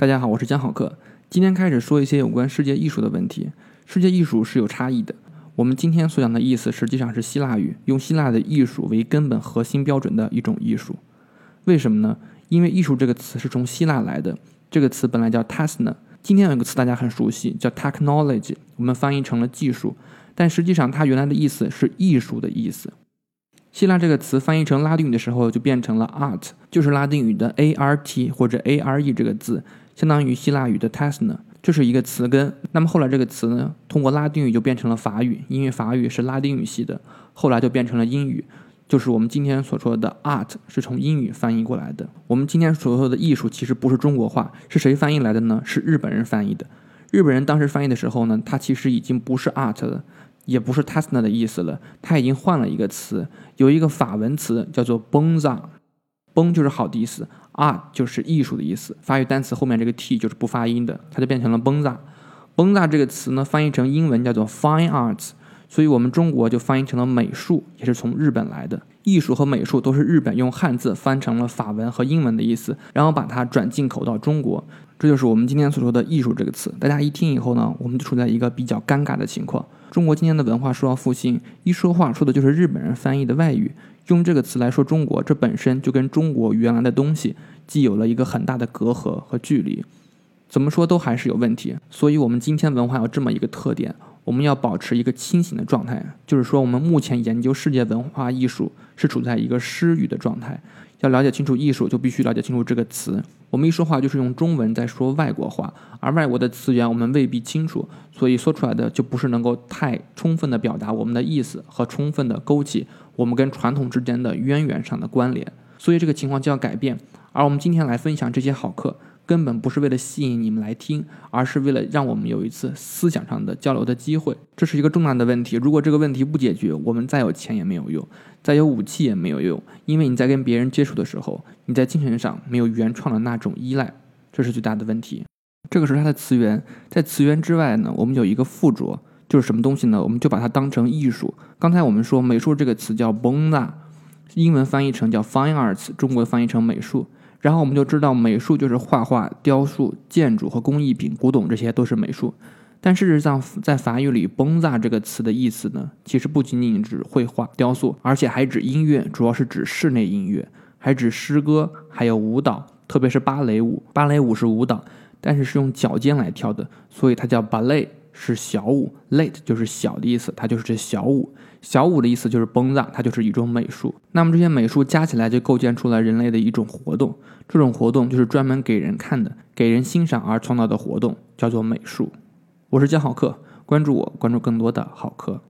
大家好，我是江好客。今天开始说一些有关世界艺术的问题。世界艺术是有差异的。我们今天所讲的意思实际上是希腊语，用希腊的艺术为根本核心标准的一种艺术。为什么呢？因为艺术这个词是从希腊来的，这个词本来叫 tasna。今天有一个词大家很熟悉，叫 technology，我们翻译成了技术，但实际上它原来的意思是艺术的意思。希腊这个词翻译成拉丁语的时候就变成了 art，就是拉丁语的 a r t 或者 a r e 这个字。相当于希腊语的 tesna，这是一个词根。那么后来这个词呢，通过拉丁语就变成了法语，因为法语是拉丁语系的。后来就变成了英语，就是我们今天所说的 art 是从英语翻译过来的。我们今天所说的艺术其实不是中国话，是谁翻译来的呢？是日本人翻译的。日本人当时翻译的时候呢，他其实已经不是 art 了，也不是 tasna 的意思了，他已经换了一个词，有一个法文词叫做 b o n z a b o n 就是好的意思。art 就是艺术的意思，法语单词后面这个 t 就是不发音的，它就变成了 bonza。bonza 这个词呢，翻译成英文叫做 fine arts，所以我们中国就翻译成了美术，也是从日本来的。艺术和美术都是日本用汉字翻成了法文和英文的意思，然后把它转进口到中国，这就是我们今天所说的艺术这个词。大家一听以后呢，我们就处在一个比较尴尬的情况。中国今天的文化说要复兴，一说话说的就是日本人翻译的外语。用这个词来说中国，这本身就跟中国原来的东西既有了一个很大的隔阂和距离，怎么说都还是有问题。所以，我们今天文化有这么一个特点，我们要保持一个清醒的状态，就是说，我们目前研究世界文化艺术是处在一个失语的状态。要了解清楚艺术，就必须了解清楚这个词。我们一说话就是用中文在说外国话，而外国的词源我们未必清楚，所以说出来的就不是能够太充分的表达我们的意思和充分的勾起。我们跟传统之间的渊源上的关联，所以这个情况就要改变。而我们今天来分享这些好课，根本不是为了吸引你们来听，而是为了让我们有一次思想上的交流的机会。这是一个重大的问题。如果这个问题不解决，我们再有钱也没有用，再有武器也没有用，因为你在跟别人接触的时候，你在精神上没有原创的那种依赖，这是最大的问题。这个是它的词源，在词源之外呢，我们有一个附着。就是什么东西呢？我们就把它当成艺术。刚才我们说美术这个词叫 bonza，英文翻译成叫 fine arts，中国翻译成美术。然后我们就知道美术就是画画、雕塑、建筑和工艺品、古董，这些都是美术。但事实上，在法语里，bonza 这个词的意思呢，其实不仅仅指绘画、雕塑，而且还指音乐，主要是指室内音乐，还指诗歌，还有舞蹈，特别是芭蕾舞。芭蕾舞是舞蹈，但是是用脚尖来跳的，所以它叫 ballet。是小舞，late 就是小的意思，它就是这小舞。小舞的意思就是崩葬它就是一种美术。那么这些美术加起来就构建出了人类的一种活动，这种活动就是专门给人看的、给人欣赏而创造的活动，叫做美术。我是江好客，关注我，关注更多的好课。